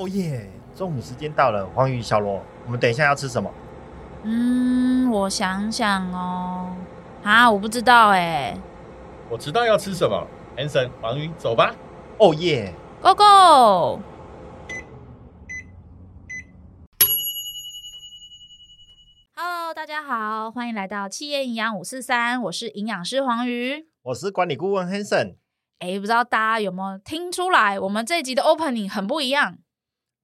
哦耶！中午时间到了，黄鱼、小罗，我们等一下要吃什么？嗯，我想想哦，啊，我不知道哎。我知道要吃什么，Hanson，黄鱼，走吧。哦耶，Go Go！Hello，大家好，欢迎来到企业营养五四三，我是营养师黄鱼，我是管理顾问 Hanson。哎，不知道大家有没有听出来，我们这一集的 Opening 很不一样。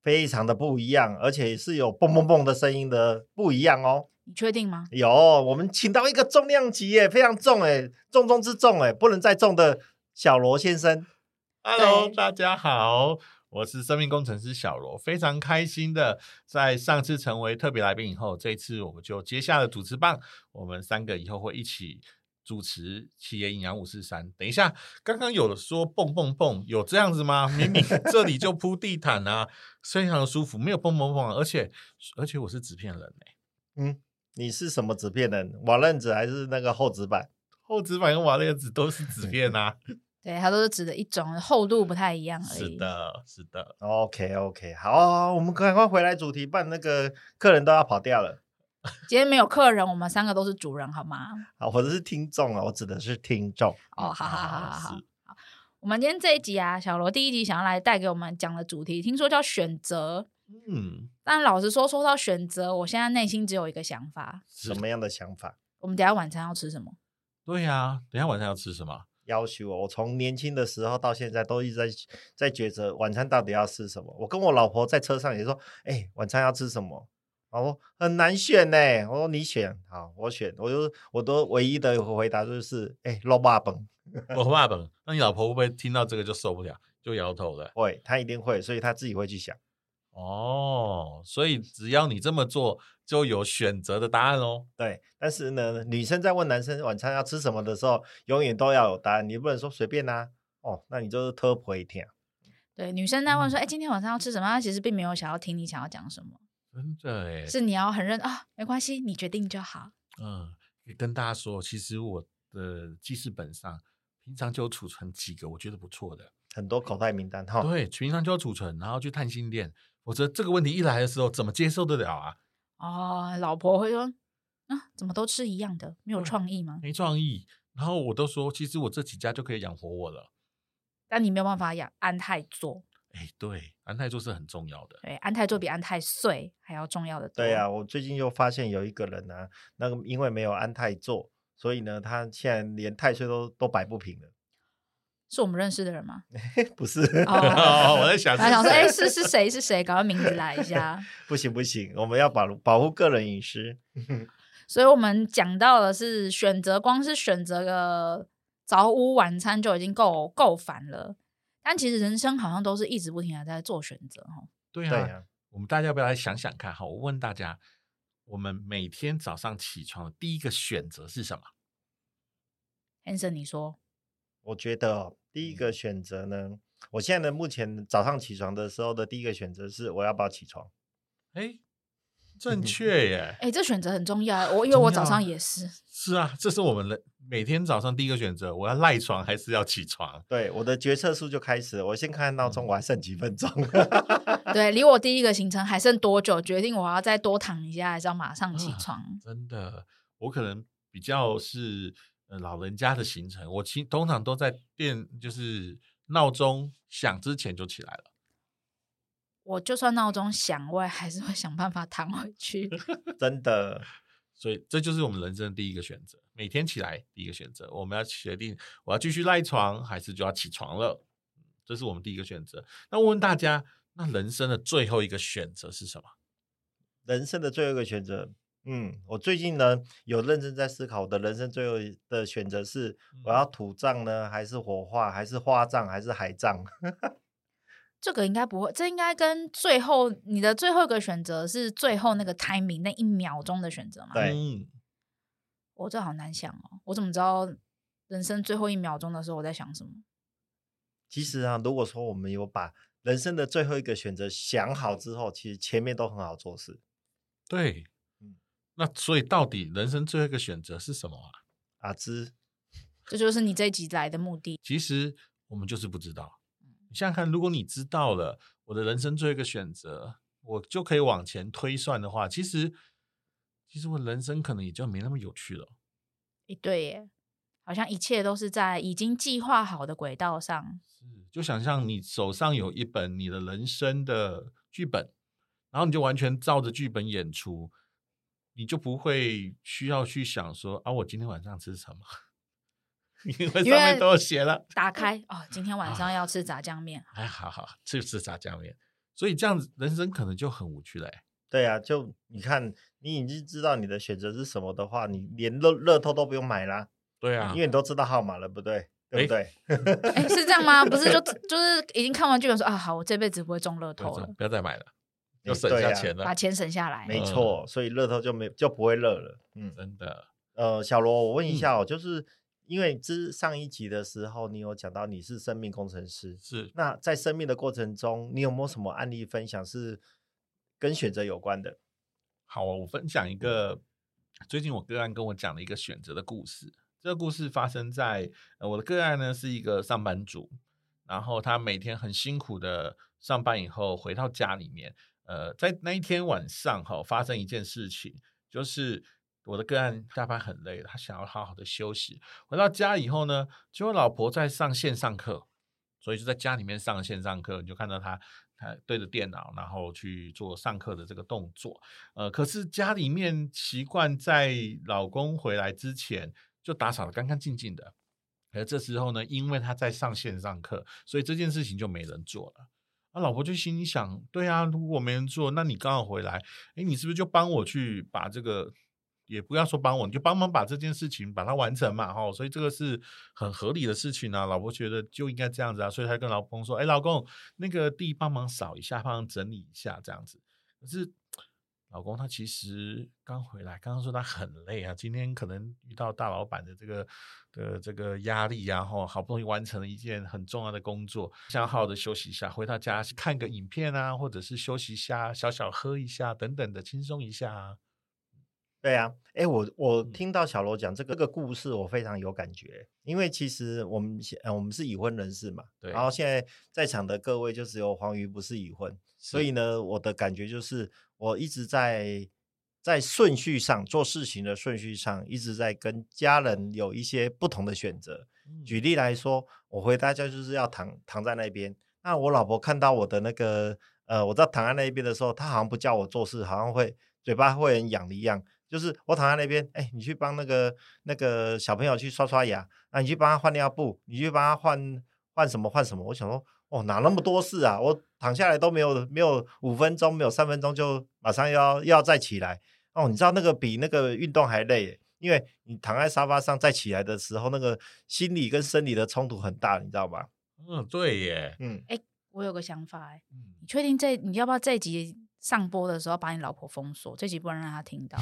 非常的不一样，而且是有蹦蹦蹦的声音的不一样哦。你确定吗？有，我们请到一个重量级耶，非常重哎，重中之重哎，不能再重的小罗先生。Hello，大家好，我是生命工程师小罗，非常开心的在上次成为特别来宾以后，这一次我们就接下了主持棒，我们三个以后会一起。主持企业营养五四三，等一下，刚刚有的说蹦蹦蹦，有这样子吗？明明 这里就铺地毯啊，非常的舒服，没有蹦蹦蹦，而且而且我是纸片人哎，嗯，你是什么纸片人？瓦楞纸还是那个厚纸板？厚纸板跟瓦楞纸都是纸片啊，对，它都是纸的一种，厚度不太一样而已。是的，是的。OK OK，好，我们赶快回来主题，不然那个客人都要跑掉了。今天没有客人，我们三个都是主人，好吗？好，或者是听众啊，我指的是听众。哦，好好好好好好。我们今天这一集啊，小罗第一集想要来带给我们讲的主题，听说叫选择。嗯，但老实说，说到选择，我现在内心只有一个想法。什么样的想法？我们等下晚餐要吃什么？对呀、啊，等下晚餐要吃什么？要求我，我从年轻的时候到现在都一直在在抉择晚餐到底要吃什么。我跟我老婆在车上也说，哎、欸，晚餐要吃什么？哦，很难选呢。我说你选，好，我选。我就我都唯一的回答就是，哎、欸，肉霸本，肉霸本。那你老婆会不会听到这个就受不了，就摇头了？会，她一定会，所以她自己会去想。哦，所以只要你这么做，就有选择的答案哦。对，但是呢，女生在问男生晚餐要吃什么的时候，永远都要有答案，你不能说随便呐、啊。哦，那你就是特婆一天。对，女生在问说，哎、嗯欸，今天晚上要吃什么？她其实并没有想要听你想要讲什么。真的哎，是你要很认啊、哦，没关系，你决定就好。嗯，跟大家说，其实我的记事本上平常就有储存几个我觉得不错的，很多口袋名单哈。对，平常就要储存，然后去探新店。否则这个问题一来的时候，怎么接受得了啊？哦，老婆会说啊，怎么都吃一样的，没有创意吗？没创意。然后我都说，其实我这几家就可以养活我了。但你没有办法养安泰做。哎，对，安泰座是很重要的。对，安泰座比安泰碎还要重要的。对啊，我最近又发现有一个人呢、啊，那个因为没有安泰座，所以呢，他现在连太岁都都摆不平了。是我们认识的人吗？不是，哦、我在想，他想说，哎，是是谁？是谁？赶快名字来一下。不行不行，我们要保保护个人隐私。所以我们讲到的是选择，光是选择个早午晚餐就已经够够烦了。但其实人生好像都是一直不停的在做选择哈。对啊，我们大家要不要来想想看哈？我问大家，我们每天早上起床的第一个选择是什么？Hanson，你说？我觉得第一个选择呢，我现在的目前早上起床的时候的第一个选择是我要不要起床？哎。正确耶！哎、欸，这选择很重要。我因为我早上也是。是啊，这是我们的每天早上第一个选择。我要赖床还是要起床？对，我的决策树就开始了。我先看闹钟，我还剩几分钟。对，离我第一个行程还剩多久？决定我要再多躺一下，还是要马上起床？啊、真的，我可能比较是呃老人家的行程。我其通常都在电，就是闹钟响之前就起来了。我就算闹钟响，我也还是会想办法躺回去。真的，所以这就是我们人生的第一个选择。每天起来第一个选择，我们要决定我要继续赖床，还是就要起床了。这是我们第一个选择。那问问大家，那人生的最后一个选择是什么？人生的最后一个选择，嗯，我最近呢有认真在思考，我的人生最后的选择是：我要土葬呢，还是火化，还是花葬，还是海葬？这个应该不会，这应该跟最后你的最后一个选择是最后那个 timing 那一秒钟的选择吗？对，我、哦、这好难想哦，我怎么知道人生最后一秒钟的时候我在想什么？其实啊，如果说我们有把人生的最后一个选择想好之后，其实前面都很好做事。对，嗯，那所以到底人生最后一个选择是什么啊？阿芝，这就是你这一集来的目的。其实我们就是不知道。你想想看，如果你知道了，我的人生最后一个选择，我就可以往前推算的话，其实其实我人生可能也就没那么有趣了。诶，对耶，好像一切都是在已经计划好的轨道上。是，就想象你手上有一本你的人生的剧本，然后你就完全照着剧本演出，你就不会需要去想说啊，我今天晚上吃什么。因为上面都写了，打开哦，今天晚上要吃炸酱面。哎，好好吃吃炸酱面，所以这样子人生可能就很无趣了。对啊，就你看，你已经知道你的选择是什么的话，你连乐乐透都不用买啦。对啊，因为你都知道号码了，不对？对不对？哎，是这样吗？不是就，就就是已经看完剧本说啊，好，我这辈子不会中乐透了，不要再买了，要省下钱了，把钱省下来。没错，所以乐透就没就不会乐了。嗯，真的。呃，小罗，我问一下哦，就是。因为之上一集的时候，你有讲到你是生命工程师，是那在生命的过程中，你有没有什么案例分享是跟选择有关的？好，我分享一个最近我个案跟我讲的一个选择的故事。这个故事发生在呃我的个案呢是一个上班族，然后他每天很辛苦的上班以后回到家里面，呃，在那一天晚上哈发生一件事情，就是。我的个案下班很累了，他想要好好的休息。回到家以后呢，结果老婆在上线上课，所以就在家里面上线上课，你就看到他他对着电脑，然后去做上课的这个动作。呃，可是家里面习惯在老公回来之前就打扫得干干净净的，而这时候呢，因为他在上线上课，所以这件事情就没人做了。那老婆就心里想：对啊，如果没人做，那你刚好回来，诶，你是不是就帮我去把这个？也不要说帮我，你就帮忙把这件事情把它完成嘛，哈，所以这个是很合理的事情啊。老婆觉得就应该这样子啊，所以她跟老公说：“哎，老公，那个地帮忙扫一下，帮忙整理一下，这样子。”可是老公他其实刚回来，刚刚说他很累啊，今天可能遇到大老板的这个的这个压力啊，哈，好不容易完成了一件很重要的工作，想好好的休息一下，回到家看个影片啊，或者是休息一下，小小喝一下等等的，轻松一下啊。对啊，哎，我我听到小罗讲这个这个故事，我非常有感觉，因为其实我们呃我们是已婚人士嘛，对，然后现在在场的各位就只有黄瑜不是已婚，所以呢，我的感觉就是我一直在在顺序上做事情的顺序上，一直在跟家人有一些不同的选择。举。例来说，我回大家就是要躺躺在那边，那我老婆看到我的那个呃，我在躺在那一边的时候，她好像不叫我做事，好像会嘴巴会很痒的一样。就是我躺在那边，哎，你去帮那个那个小朋友去刷刷牙，啊，你去帮他换尿布，你去帮他换换什么换什么。我想说，哦，哪那么多事啊？我躺下来都没有没有五分钟，没有三分钟就马上要要再起来。哦，你知道那个比那个运动还累，因为你躺在沙发上再起来的时候，那个心理跟生理的冲突很大，你知道吗？嗯，对耶，嗯，哎，我有个想法，哎，你确定这你要不要这一集？上播的时候把你老婆封锁，这集不能让她听到。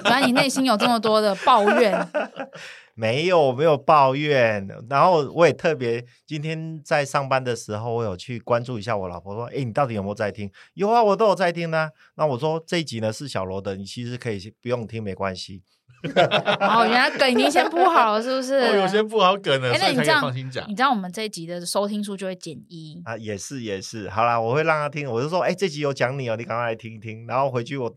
不然你内心有这么多的抱怨，没有没有抱怨。然后我也特别今天在上班的时候，我有去关注一下我老婆，说：“哎，你到底有没有在听？”有啊，我都有在听呢。那我说这一集呢是小罗的，你其实可以不用听，没关系。哦，原来梗已经先铺好了，是不是？哦，有些不好梗了，欸、那你这样放心讲，你知道我们这一集的收听数就会减一啊？也是也是，好啦，我会让他听。我就说，哎、欸，这集有讲你哦，你赶快来听一听。然后回去我，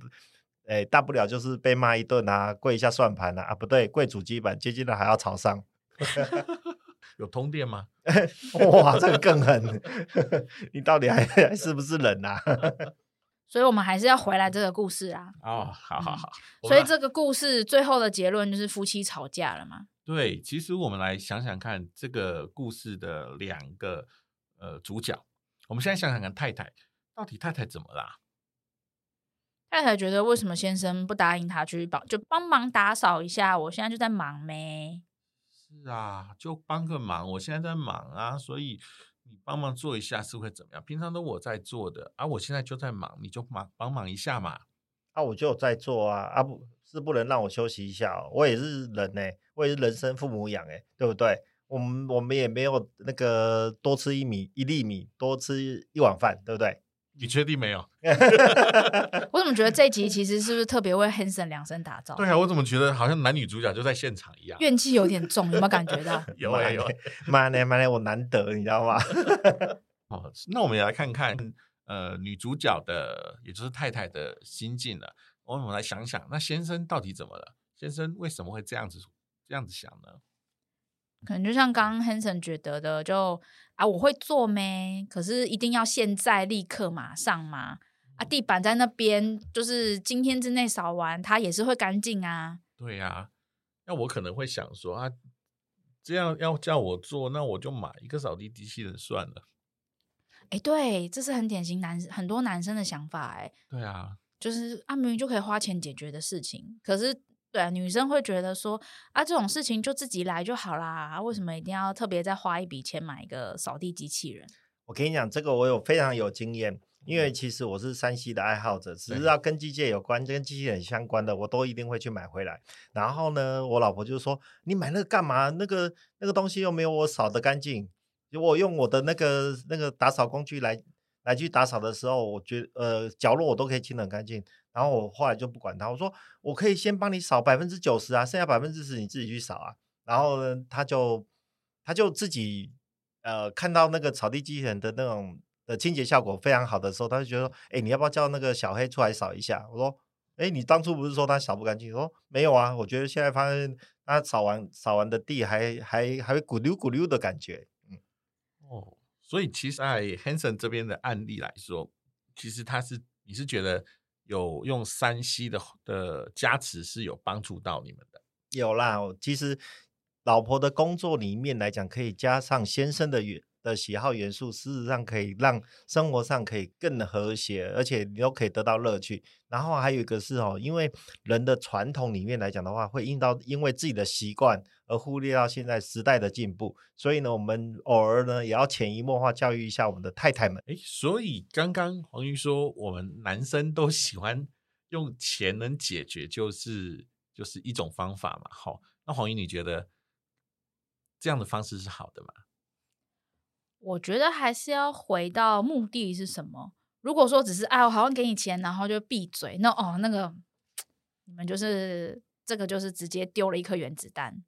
哎、欸，大不了就是被骂一顿啊，跪一下算盘啊，啊，不对，跪主机板，接近了还要朝上。有通电吗？哇，这个更狠！你到底还还是不是人啊？所以我们还是要回来这个故事啊！哦，好好好。嗯、所以这个故事最后的结论就是夫妻吵架了嘛？对，其实我们来想想看，这个故事的两个呃主角，我们现在想想看，太太到底太太怎么啦？太太觉得为什么先生不答应她去帮，就帮忙打扫一下？我现在就在忙呗？是啊，就帮个忙，我现在在忙啊，所以。你帮忙做一下是会怎么样？平常都我在做的啊，我现在就在忙，你就忙帮忙一下嘛。啊，我就在做啊，啊不是不能让我休息一下哦，我也是人呢，我也是人生父母养哎，对不对？我们我们也没有那个多吃一米一粒米，多吃一碗饭，对不对？你确定没有？我怎么觉得这一集其实是不是特别为 Hanson 量身打造？对啊，我怎么觉得好像男女主角就在现场一样，怨气有点重，有没有感觉到？有 啊有，妈呢妈呢，我难得，你知道吗？哦，那我们也来看看，呃女主角的，也就是太太的心境了。我们来想想，那先生到底怎么了？先生为什么会这样子这样子想呢？可能就像刚刚 Hanson 觉得的，就啊，我会做咩？可是一定要现在立刻马上吗？啊，地板在那边，就是今天之内扫完，它也是会干净啊。对呀、啊，那我可能会想说啊，这样要叫我做，那我就买一个扫地机器人算了。哎，对，这是很典型男很多男生的想法。哎，对啊，就是啊，明明就可以花钱解决的事情，可是。对啊，女生会觉得说啊，这种事情就自己来就好啦，为什么一定要特别再花一笔钱买一个扫地机器人？我跟你讲，这个我有非常有经验，因为其实我是山西的爱好者，只是要跟机械有关、跟机器人相关的，我都一定会去买回来。然后呢，我老婆就说：“你买那个干嘛？那个那个东西又没有我扫的干净。我用我的那个那个打扫工具来来去打扫的时候，我觉得呃角落我都可以清得很干净。”然后我后来就不管他，我说我可以先帮你扫百分之九十啊，剩下百分之十你自己去扫啊。然后呢，他就他就自己呃看到那个扫地机器人的那种的清洁效果非常好的时候，他就觉得说，哎，你要不要叫那个小黑出来扫一下？我说，哎，你当初不是说他扫不干净？我说没有啊，我觉得现在发现他扫完扫完的地还还还会咕溜咕溜的感觉。嗯，哦，所以其实在 Hanson 这边的案例来说，其实他是你是觉得。有用 3C 的的加持是有帮助到你们的，有啦。其实老婆的工作里面来讲，可以加上先生的元的喜好元素，事实上可以让生活上可以更和谐，而且你都可以得到乐趣。然后还有一个是哦，因为人的传统里面来讲的话，会因到因为自己的习惯而忽略到现在时代的进步，所以呢，我们偶尔呢也要潜移默化教育一下我们的太太们。诶，所以刚刚黄鱼说，我们男生都喜欢用钱能解决，就是就是一种方法嘛。好，那黄鱼你觉得这样的方式是好的吗？我觉得还是要回到目的是什么。如果说只是哎，我好像给你钱，然后就闭嘴，那哦，那个 你们就是这个就是直接丢了一颗原子弹。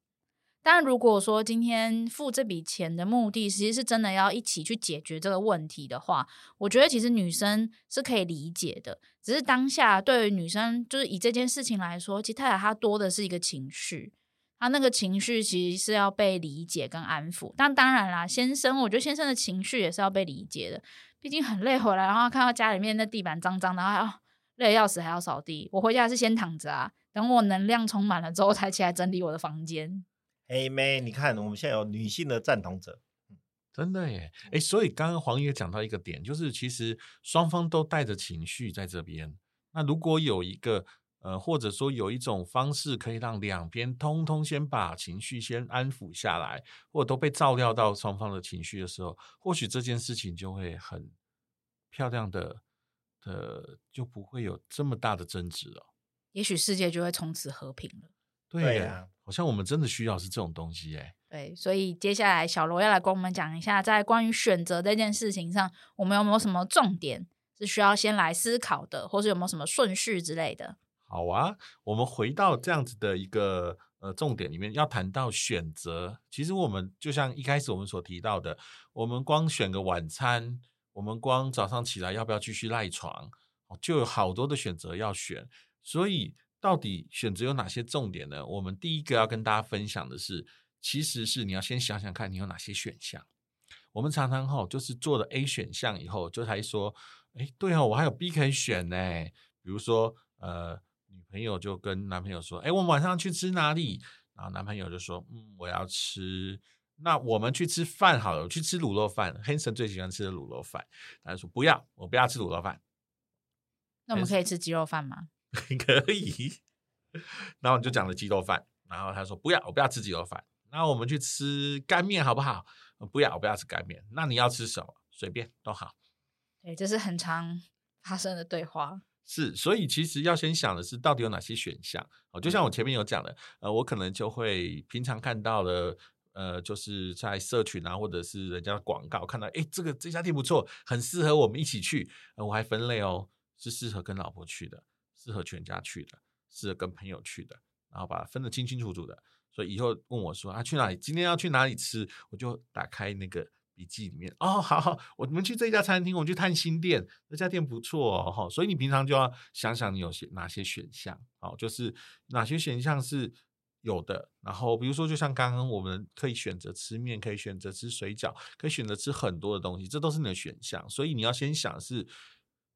但如果说今天付这笔钱的目的，其实是真的要一起去解决这个问题的话，我觉得其实女生是可以理解的。只是当下对于女生，就是以这件事情来说，其实太太她多的是一个情绪。她那个情绪其实是要被理解跟安抚，但当然啦，先生，我觉得先生的情绪也是要被理解的，毕竟很累回来，然后看到家里面那地板脏脏的，然后要累得要死，还要扫地。我回家是先躺着啊，等我能量充满了之后才起来整理我的房间。哎妹，你看我们现在有女性的赞同者，真的耶，哎，所以刚刚黄爷讲到一个点，就是其实双方都带着情绪在这边，那如果有一个。呃，或者说有一种方式可以让两边通通先把情绪先安抚下来，或者都被照料到双方的情绪的时候，或许这件事情就会很漂亮的，呃，就不会有这么大的争执了。也许世界就会从此和平了。对呀，好像我们真的需要是这种东西哎。对，所以接下来小罗要来跟我们讲一下，在关于选择这件事情上，我们有没有什么重点是需要先来思考的，或是有没有什么顺序之类的？好啊，我们回到这样子的一个呃重点里面，要谈到选择。其实我们就像一开始我们所提到的，我们光选个晚餐，我们光早上起来要不要继续赖床，就有好多的选择要选。所以到底选择有哪些重点呢？我们第一个要跟大家分享的是，其实是你要先想想看你有哪些选项。我们常常哈就是做了 A 选项以后，就才说，哎，对哦，我还有 B 可以选呢。比如说呃。女朋友就跟男朋友说：“哎，我们晚上去吃哪里？”然后男朋友就说：“嗯，我要吃。那我们去吃饭好了，我去吃卤肉饭。Hanson 最喜欢吃的卤肉饭。”他就说：“不要，我不要吃卤肉饭。”那我们可以吃鸡肉饭吗？可以。然后你就讲了鸡肉饭，然后他说：“不要，我不要吃鸡肉饭。那我们去吃干面好不好？”“不要，我不要吃干面。”“那你要吃什么？随便都好。”对，这是很常发生的对话。是，所以其实要先想的是，到底有哪些选项？哦，就像我前面有讲的，呃，我可能就会平常看到的，呃，就是在社群啊，或者是人家的广告，看到，诶，这个这家店不错，很适合我们一起去。呃，我还分类哦，是适合跟老婆去的，适合全家去的，适合跟朋友去的，然后把它分得清清楚楚的。所以以后问我说啊，去哪里？今天要去哪里吃？我就打开那个笔记里面。哦，好好，我们去这家餐厅，我们去探新店，这家店不错哦。哈，所以你平常就要想想你有些哪些选项，好，就是哪些选项是有的。然后比如说，就像刚刚我们可以选择吃面，可以选择吃水饺，可以选择吃很多的东西，这都是你的选项。所以你要先想是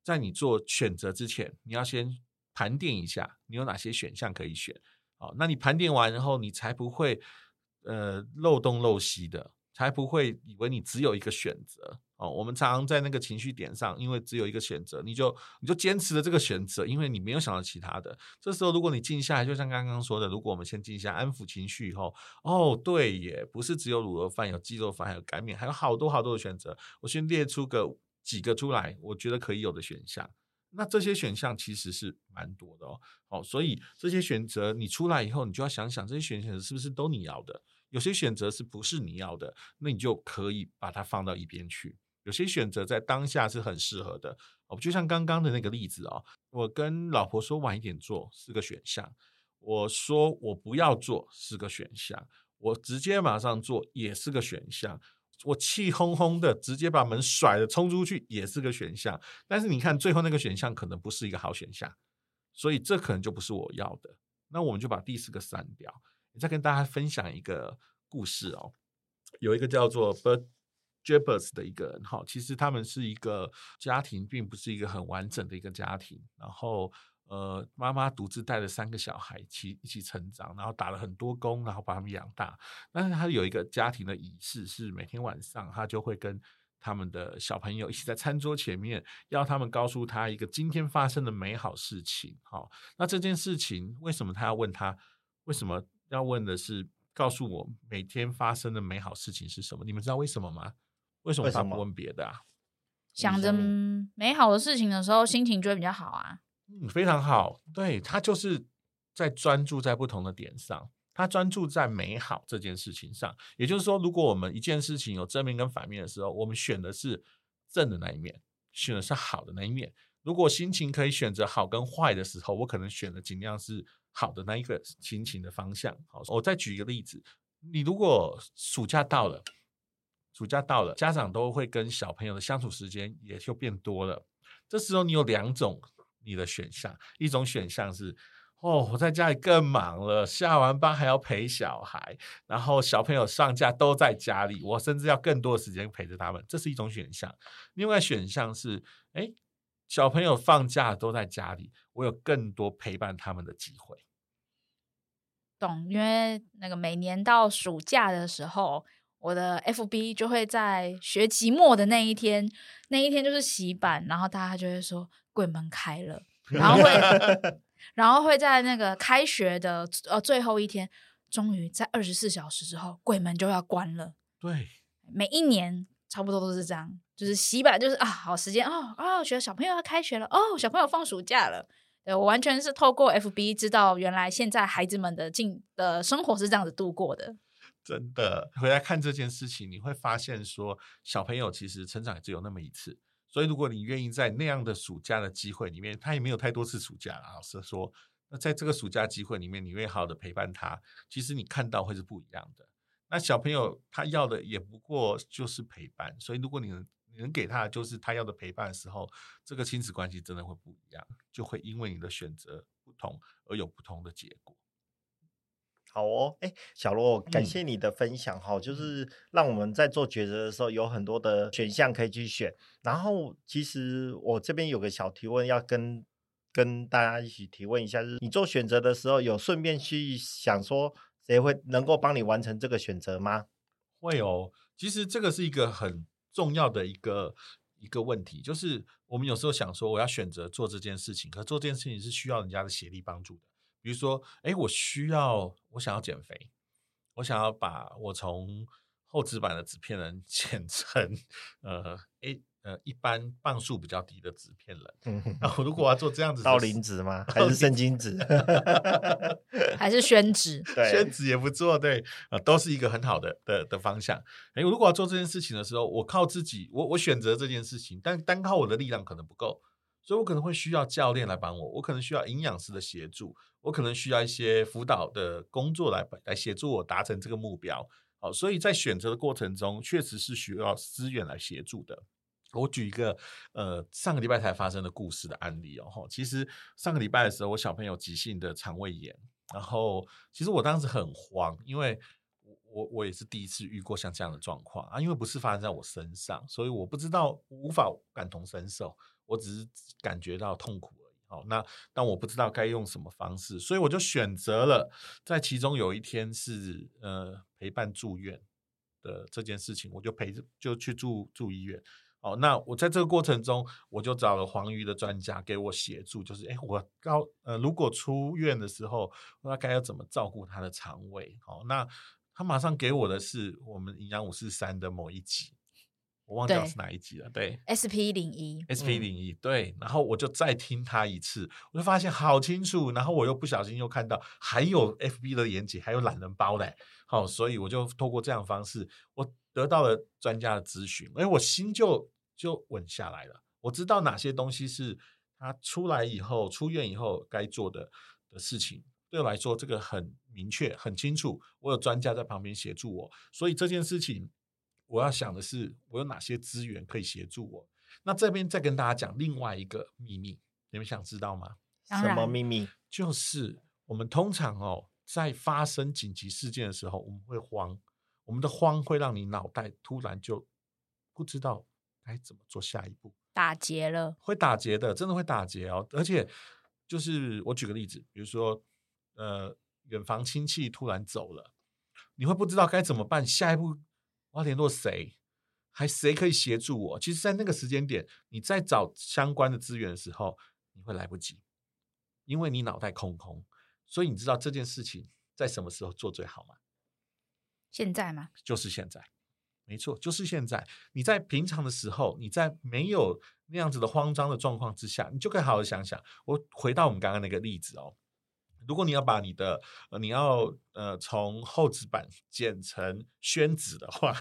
在你做选择之前，你要先盘点一下你有哪些选项可以选。好，那你盘点完然后，你才不会呃漏洞漏西的。才不会以为你只有一个选择哦。我们常常在那个情绪点上，因为只有一个选择，你就你就坚持了这个选择，因为你没有想到其他的。这时候，如果你静下来，就像刚刚说的，如果我们先静下，安抚情绪以后，哦，对耶，不是只有卤肉饭，有鸡肉饭，还有干面，还有好多好多的选择。我先列出个几个出来，我觉得可以有的选项。那这些选项其实是蛮多的哦。好，所以这些选择你出来以后，你就要想想这些选择是不是都你要的。有些选择是不是你要的，那你就可以把它放到一边去。有些选择在当下是很适合的，哦，就像刚刚的那个例子哦，我跟老婆说晚一点做是个选项，我说我不要做是个选项，我直接马上做也是个选项，我气哄哄的直接把门甩了冲出去也是个选项。但是你看最后那个选项可能不是一个好选项，所以这可能就不是我要的。那我们就把第四个删掉。再跟大家分享一个故事哦，有一个叫做 Bert Jebers 的一个人哈，其实他们是一个家庭，并不是一个很完整的一个家庭。然后呃，妈妈独自带着三个小孩一起一起成长，然后打了很多工，然后把他们养大。但是他有一个家庭的仪式，是每天晚上他就会跟他们的小朋友一起在餐桌前面，要他们告诉他一个今天发生的美好事情。好，那这件事情为什么他要问他？为什么？要问的是，告诉我每天发生的美好事情是什么？你们知道为什么吗？为什么他不问别的啊？想着美好的事情的时候，心情就会比较好啊。嗯，非常好。对，他就是在专注在不同的点上，他专注在美好这件事情上。也就是说，如果我们一件事情有正面跟反面的时候，我们选的是正的那一面，选的是好的那一面。如果心情可以选择好跟坏的时候，我可能选的尽量是。好的那一个心情的方向，好，我再举一个例子，你如果暑假到了，暑假到了，家长都会跟小朋友的相处时间也就变多了。这时候你有两种你的选项，一种选项是，哦，我在家里更忙了，下完班还要陪小孩，然后小朋友上假都在家里，我甚至要更多的时间陪着他们，这是一种选项。另外选项是，哎。小朋友放假都在家里，我有更多陪伴他们的机会。懂，因为那个每年到暑假的时候，我的 FB 就会在学期末的那一天，那一天就是洗版，然后大家就会说柜门开了，然后会，然后会在那个开学的呃最后一天，终于在二十四小时之后，柜门就要关了。对，每一年差不多都是这样。就是洗版，就是啊，好时间哦哦，觉得小朋友要开学了哦，小朋友放暑假了。对，我完全是透过 FB 知道，原来现在孩子们的进的生活是这样子度过的。真的，回来看这件事情，你会发现说，小朋友其实成长只有那么一次。所以，如果你愿意在那样的暑假的机会里面，他也没有太多次暑假了。老师说，那在这个暑假机会里面，你愿意好好的陪伴他，其实你看到会是不一样的。那小朋友他要的也不过就是陪伴，所以如果你能。你能给他的就是他要的陪伴的时候，这个亲子关系真的会不一样，就会因为你的选择不同而有不同的结果。好哦，哎，小罗，感谢你的分享哈，嗯、就是让我们在做抉择的时候有很多的选项可以去选。然后，其实我这边有个小提问要跟跟大家一起提问一下，就是你做选择的时候有顺便去想说谁会能够帮你完成这个选择吗？会哦，其实这个是一个很。重要的一个一个问题就是，我们有时候想说，我要选择做这件事情，可做这件事情是需要人家的协力帮助的。比如说，哎，我需要，我想要减肥，我想要把我从厚纸板的纸片人 减成呃，哎。呃，一般磅数比较低的纸片人，嗯，然后如果我要做这样子，道林纸吗？还是圣经纸？还是宣纸？对，宣纸也不做，对，呃，都是一个很好的的的方向。哎，如果要做这件事情的时候，我靠自己，我我选择这件事情，但单靠我的力量可能不够，所以我可能会需要教练来帮我，我可能需要营养师的协助，我可能需要一些辅导的工作来来协助我达成这个目标。好，所以在选择的过程中，确实是需要资源来协助的。我举一个呃上个礼拜才发生的故事的案例哦，其实上个礼拜的时候，我小朋友急性的肠胃炎，然后其实我当时很慌，因为我我我也是第一次遇过像这样的状况啊，因为不是发生在我身上，所以我不知道，无法感同身受，我只是感觉到痛苦而已。好，那但我不知道该用什么方式，所以我就选择了在其中有一天是呃陪伴住院的这件事情，我就陪着就去住住医院。哦，那我在这个过程中，我就找了黄鱼的专家给我协助，就是哎，我高呃，如果出院的时候，那该要怎么照顾他的肠胃？哦，那他马上给我的是我们营养五四三的某一集，我忘记是哪一集了。对，SP 零一，SP 零一，对。然后我就再听他一次，我就发现好清楚。然后我又不小心又看到还有 FB 的连结，还有懒人包嘞。好，所以我就透过这样的方式，我得到了专家的咨询，哎，我心就。就稳下来了。我知道哪些东西是他出来以后、出院以后该做的的事情。对我来说，这个很明确、很清楚。我有专家在旁边协助我，所以这件事情我要想的是，我有哪些资源可以协助我。那这边再跟大家讲另外一个秘密，你们想知道吗？什么秘密？就是我们通常哦，在发生紧急事件的时候，我们会慌，我们的慌会让你脑袋突然就不知道。该怎么做下一步？打结了，会打结的，真的会打结哦。而且，就是我举个例子，比如说，呃，远房亲戚突然走了，你会不知道该怎么办。下一步我要联络谁？还谁可以协助我？其实，在那个时间点，你在找相关的资源的时候，你会来不及，因为你脑袋空空。所以，你知道这件事情在什么时候做最好吗？现在吗？就是现在。没错，就是现在。你在平常的时候，你在没有那样子的慌张的状况之下，你就可以好好想想。我回到我们刚刚那个例子哦，如果你要把你的，呃，你要呃从厚纸板剪成宣纸的话，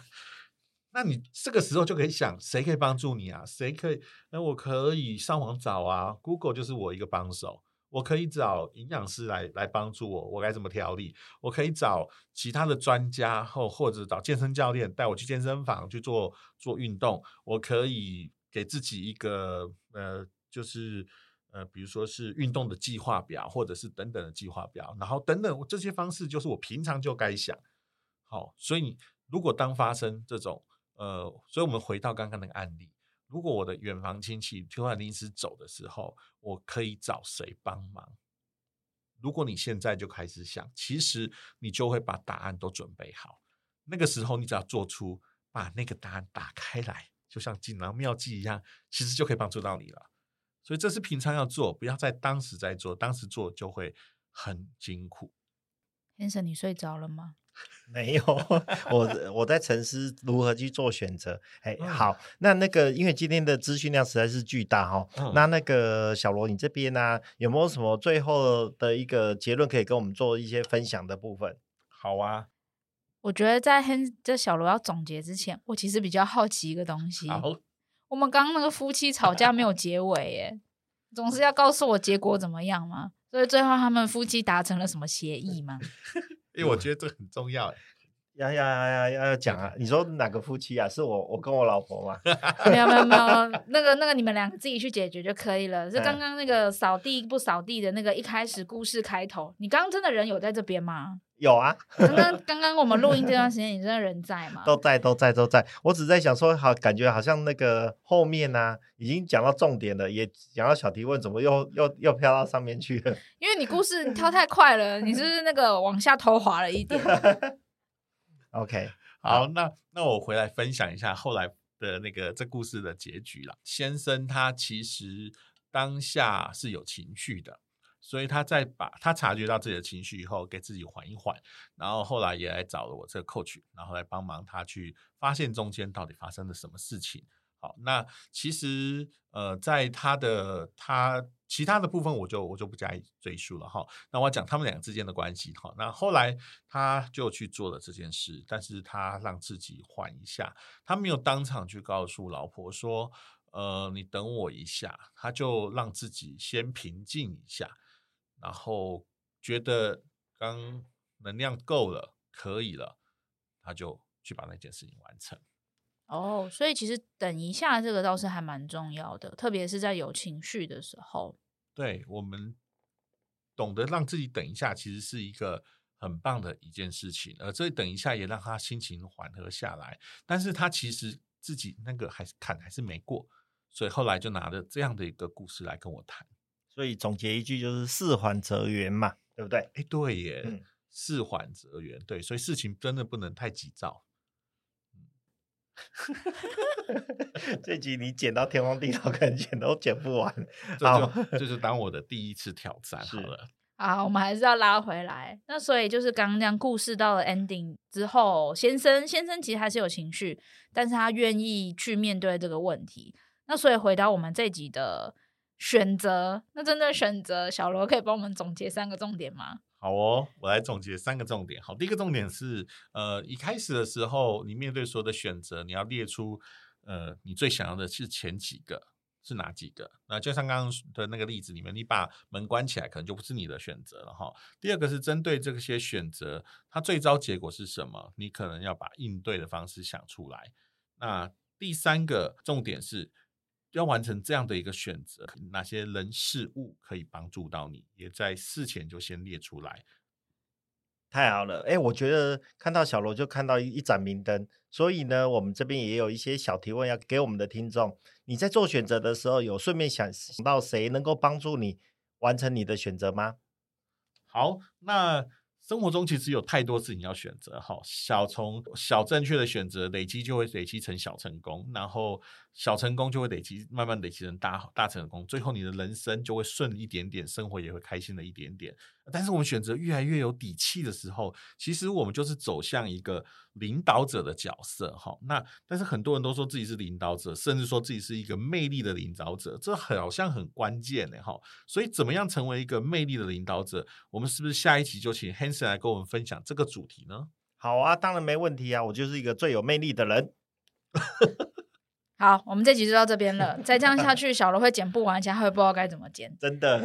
那你这个时候就可以想，谁可以帮助你啊？谁可以？那我可以上网找啊，Google 就是我一个帮手。我可以找营养师来来帮助我，我该怎么调理？我可以找其他的专家，或或者找健身教练带我去健身房去做做运动。我可以给自己一个呃，就是呃，比如说是运动的计划表，或者是等等的计划表，然后等等这些方式，就是我平常就该想。好，所以你如果当发生这种呃，所以我们回到刚刚那个案例。如果我的远房亲戚突然临时走的时候，我可以找谁帮忙？如果你现在就开始想，其实你就会把答案都准备好。那个时候，你只要做出把那个答案打开来，就像锦囊妙计一样，其实就可以帮助到你了。所以这是平常要做，不要在当时在做，当时做就会很辛苦。先生，你睡着了吗？没有，我我在沉思如何去做选择。哎，好，那那个因为今天的资讯量实在是巨大哈，嗯、那那个小罗你这边呢、啊、有没有什么最后的一个结论可以跟我们做一些分享的部分？好啊，我觉得在这小罗要总结之前，我其实比较好奇一个东西。好，我们刚刚那个夫妻吵架没有结尾，耶，总是要告诉我结果怎么样吗？所以最后他们夫妻达成了什么协议吗？因为我觉得这很重要，哎，要要要要要讲啊！你说哪个夫妻啊？是我我跟我老婆吗？没有没有没有，那个那个你们两个自己去解决就可以了。是刚刚那个扫地不扫地的那个一开始故事开头，你刚刚真的人有在这边吗？有啊，刚刚刚刚我们录音这段时间，你真的人在吗？都在都在都在。我只在想说，好，感觉好像那个后面呢、啊，已经讲到重点了，也讲到小提问，怎么又又又飘到上面去了？因为你故事你 跳太快了，你是不是那个往下偷滑了一点？OK，好，那那我回来分享一下后来的那个这故事的结局了。先生他其实当下是有情绪的。所以他在把他察觉到自己的情绪以后，给自己缓一缓，然后后来也来找了我这个 coach，然后来帮忙他去发现中间到底发生了什么事情。好，那其实呃，在他的他其他的部分，我就我就不加以赘述了哈。那我讲他们两个之间的关系哈。那后来他就去做了这件事，但是他让自己缓一下，他没有当场去告诉老婆说，呃，你等我一下，他就让自己先平静一下。然后觉得刚能量够了，可以了，他就去把那件事情完成。哦，所以其实等一下这个倒是还蛮重要的，特别是在有情绪的时候。对，我们懂得让自己等一下，其实是一个很棒的一件事情。而这等一下也让他心情缓和下来，但是他其实自己那个还是坎还是没过，所以后来就拿着这样的一个故事来跟我谈。所以总结一句就是事缓则圆嘛，对不对？哎，对耶，嗯、事缓则圆。对，所以事情真的不能太急躁。这集你剪到天荒地老，可能剪都剪不完。这就就是当我的第一次挑战好了。啊，我们还是要拉回来。那所以就是刚刚这样，故事到了 ending 之后，先生先生其实还是有情绪，但是他愿意去面对这个问题。那所以回到我们这集的选择，那针对选择，小罗可以帮我们总结三个重点吗？好哦，我来总结三个重点。好，第一个重点是，呃，一开始的时候，你面对所有的选择，你要列出，呃，你最想要的是前几个是哪几个？那就像刚刚的那个例子里面，你把门关起来，可能就不是你的选择了哈。第二个是针对这些选择，它最糟结果是什么？你可能要把应对的方式想出来。那第三个重点是。要完成这样的一个选择，哪些人事物可以帮助到你，也在事前就先列出来。太好了，哎，我觉得看到小罗就看到一一盏明灯，所以呢，我们这边也有一些小提问要给我们的听众。你在做选择的时候，有顺便想到谁能够帮助你完成你的选择吗？好，那。生活中其实有太多事情要选择，哈，小从小正确的选择累积就会累积成小成功，然后小成功就会累积，慢慢累积成大大成功，最后你的人生就会顺一点点，生活也会开心了一点点。但是我们选择越来越有底气的时候，其实我们就是走向一个领导者的角色，哈。那但是很多人都说自己是领导者，甚至说自己是一个魅力的领导者，这好像很关键呢，哈。所以怎么样成为一个魅力的领导者？我们是不是下一集就请 Hanson 来跟我们分享这个主题呢？好啊，当然没问题啊，我就是一个最有魅力的人。好，我们这集就到这边了。再这样下去，小罗会剪不完，而且会不知道该怎么剪。真的，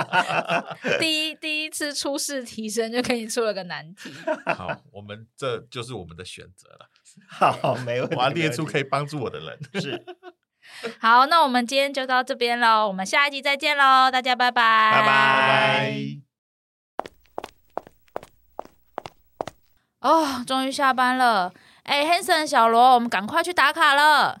第一第一次初试提升就给你出了个难题。好，我们这就是我们的选择了。好，没问题。我要列出可以帮助我的人。是。好，那我们今天就到这边喽。我们下一集再见喽，大家拜拜，拜拜。哦，终于下班了。哎，Hanson 小罗，我们赶快去打卡了。